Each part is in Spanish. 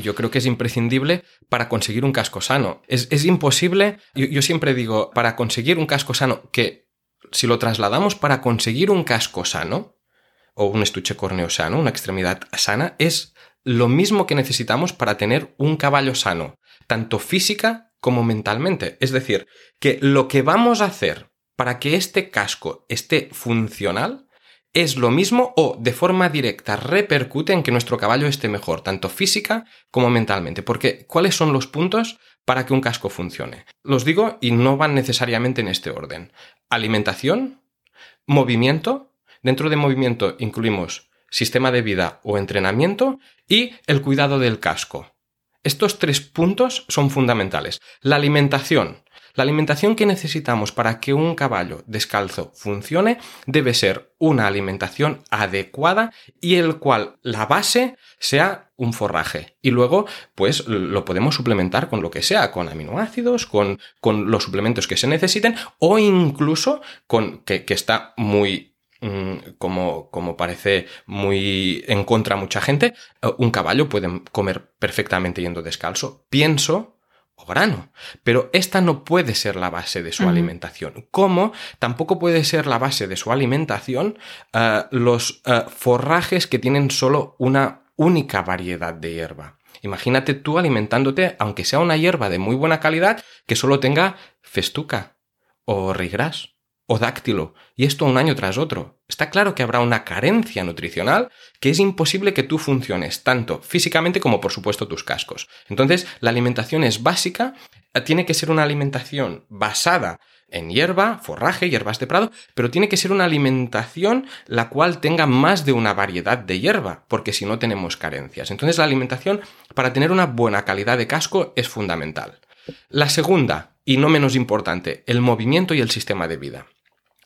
yo creo que es imprescindible para conseguir un casco sano. Es, imposible, yo, siempre digo, para conseguir un casco sano, que si lo trasladamos para conseguir un casco sano, o un estuche córneo sano, una extremidad sana, es lo mismo que necesitamos para tener un caballo sano, tanto física como mentalmente. Es decir, que lo que vamos a hacer para que este casco esté funcional es lo mismo o de forma directa repercute en que nuestro caballo esté mejor, tanto física como mentalmente. Porque, ¿cuáles son los puntos para que un casco funcione? Los digo y no van necesariamente en este orden. Alimentación, movimiento, dentro de movimiento incluimos sistema de vida o entrenamiento y el cuidado del casco. Estos tres puntos son fundamentales. La alimentación, la alimentación que necesitamos para que un caballo descalzo funcione debe ser una alimentación adecuada y el cual la base sea un forraje. Y luego, pues lo podemos suplementar con lo que sea, con aminoácidos, con, con los suplementos que se necesiten o incluso con que, está muy mm, como, como, parece muy en contra mucha gente, eh, un caballo puede comer perfectamente yendo descalzo. Pienso o grano. Pero esta no puede ser la base de su alimentación. Como tampoco puede ser la base de su alimentación eh, los eh, forrajes que tienen solo una única variedad de hierba. Imagínate tú alimentándote, aunque sea una hierba de muy buena calidad, que solo tenga festuca o rigras o dáctilo, y esto un año tras otro. Está claro que habrá una carencia nutricional que es imposible que tú funciones tanto físicamente como por supuesto tus cascos. Entonces, la alimentación es básica, eh, tiene que ser una alimentación basada en hierba, forraje, hierbas de prado, pero tiene que ser una alimentación la cual tenga más de una variedad de hierba, porque si no tenemos carencias. Entonces la alimentación para tener una buena calidad de casco es fundamental. La segunda, y no menos importante, el movimiento y el sistema de vida.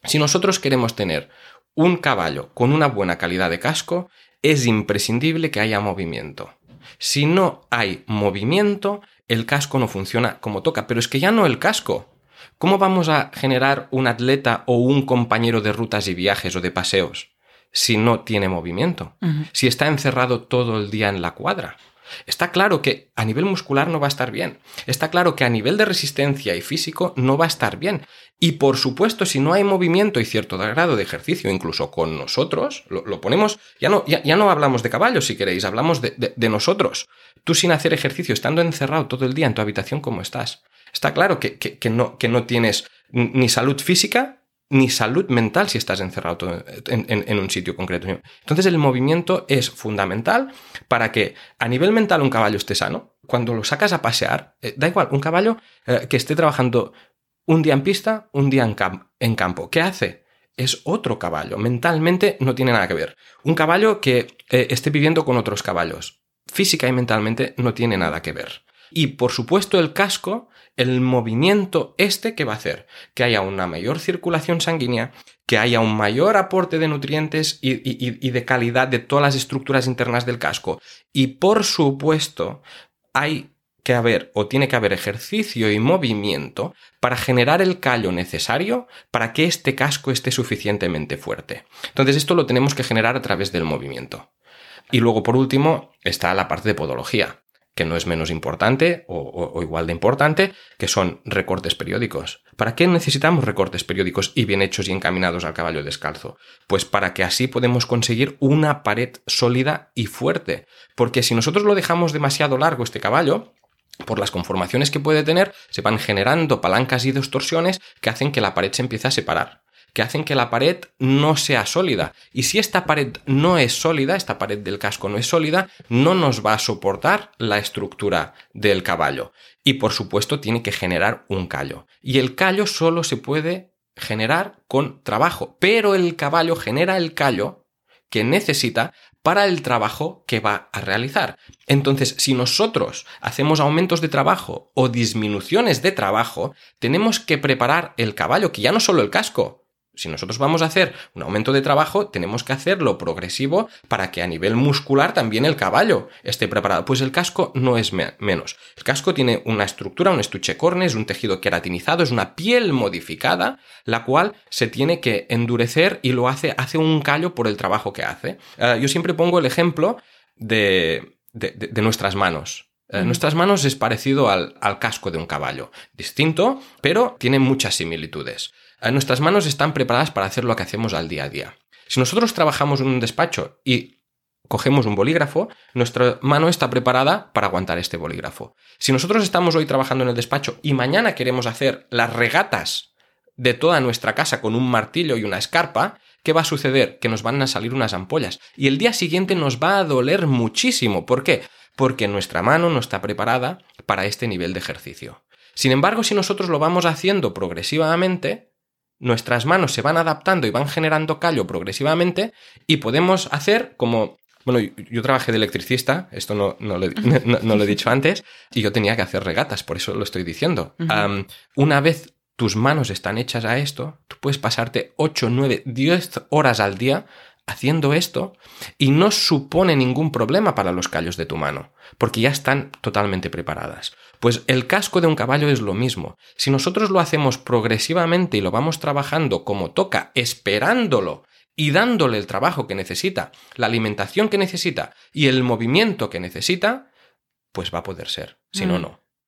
Si nosotros queremos tener un caballo con una buena calidad de casco, es imprescindible que haya movimiento. Si no hay movimiento, el casco no funciona como toca. Pero es que ya no el casco. ¿Cómo vamos a generar un atleta o un compañero de rutas y viajes o de paseos si no tiene movimiento? Si está encerrado todo el día en la cuadra. Está claro que a nivel muscular no va a estar bien. Está claro que a nivel de resistencia y físico no va a estar bien. Y por supuesto, si no hay movimiento y cierto grado de ejercicio, incluso con nosotros, lo, ponemos, ya no, ya, no hablamos de caballos si queréis, hablamos de, nosotros. Tú sin hacer ejercicio, estando encerrado todo el día en tu habitación, ¿cómo estás? Está claro que, no, que no tienes ni salud física ni salud mental si estás encerrado en, un sitio concreto. Entonces el movimiento es fundamental para que a nivel mental un caballo esté sano. Cuando lo sacas a pasear, eh, da igual, un caballo eh, que esté trabajando un día en pista, un día en, campo. ¿Qué hace? Es otro caballo. Mentalmente no tiene nada que ver. Un caballo que eh, esté viviendo con otros caballos. Física y mentalmente no tiene nada que ver. Y por supuesto el casco el movimiento este que va a hacer que haya una mayor circulación sanguínea, que haya un mayor aporte de nutrientes y, de calidad de todas las estructuras internas del casco. Y por supuesto, hay que haber o tiene que haber ejercicio y movimiento para generar el callo necesario para que este casco esté suficientemente fuerte. Entonces esto lo tenemos que generar a través del movimiento. Y luego, por último, está la parte de podología que no es menos importante o, igual de importante, que son recortes periódicos. ¿Para qué necesitamos recortes periódicos y bien hechos y encaminados al caballo descalzo? Pues para que así podemos conseguir una pared sólida y fuerte. Porque si nosotros lo dejamos demasiado largo este caballo, por las conformaciones que puede tener, se van generando palancas y distorsiones que hacen que la pared se empiece a separar que hacen que la pared no sea sólida. Y si esta pared no es sólida, esta pared del casco no es sólida, no nos va a soportar la estructura del caballo. Y por supuesto tiene que generar un callo. Y el callo solo se puede generar con trabajo, pero el caballo genera el callo que necesita para el trabajo que va a realizar. Entonces, si nosotros hacemos aumentos de trabajo o disminuciones de trabajo, tenemos que preparar el caballo, que ya no solo el casco, si nosotros vamos a hacer un aumento de trabajo, tenemos que hacerlo progresivo para que a nivel muscular también el caballo esté preparado. Pues el casco no es menos. El casco tiene una estructura, un estuche cornes, un tejido queratinizado, es una piel modificada, la cual se tiene que endurecer y lo hace, hace un callo por el trabajo que hace. Eh, yo siempre pongo el ejemplo de de, nuestras manos. Eh, nuestras manos es parecido al, casco de un caballo. Distinto, pero tiene muchas similitudes. Eh, nuestras manos están preparadas para hacer lo que hacemos al día a día. Si nosotros trabajamos en un despacho y cogemos un bolígrafo, nuestra mano está preparada para aguantar este bolígrafo. Si nosotros estamos hoy trabajando en el despacho y mañana queremos hacer las regatas de toda nuestra casa con un martillo y una escarpa, ¿qué va a suceder? Que nos van a salir unas ampollas. Y el día siguiente nos va a doler muchísimo. ¿Por qué? Porque nuestra mano no está preparada para este nivel de ejercicio. Sin embargo, si nosotros lo vamos haciendo progresivamente, nuestras manos se van adaptando y van generando callo progresivamente y podemos hacer como... Bueno, yo trabajé de electricista, esto no, no, lo, he dicho antes, y yo tenía que hacer regatas, por eso lo estoy diciendo. una vez tus manos están hechas a esto, tú puedes pasarte 8, 9, 10 horas al día haciendo esto y no supone ningún problema para los callos de tu mano, porque ya están totalmente preparadas. Pues el casco de un caballo es lo mismo. Si nosotros lo hacemos progresivamente y lo vamos trabajando como toca, esperándolo y dándole el trabajo que necesita, la alimentación que necesita y el movimiento que necesita, pues va a poder ser. Si no, mm. no.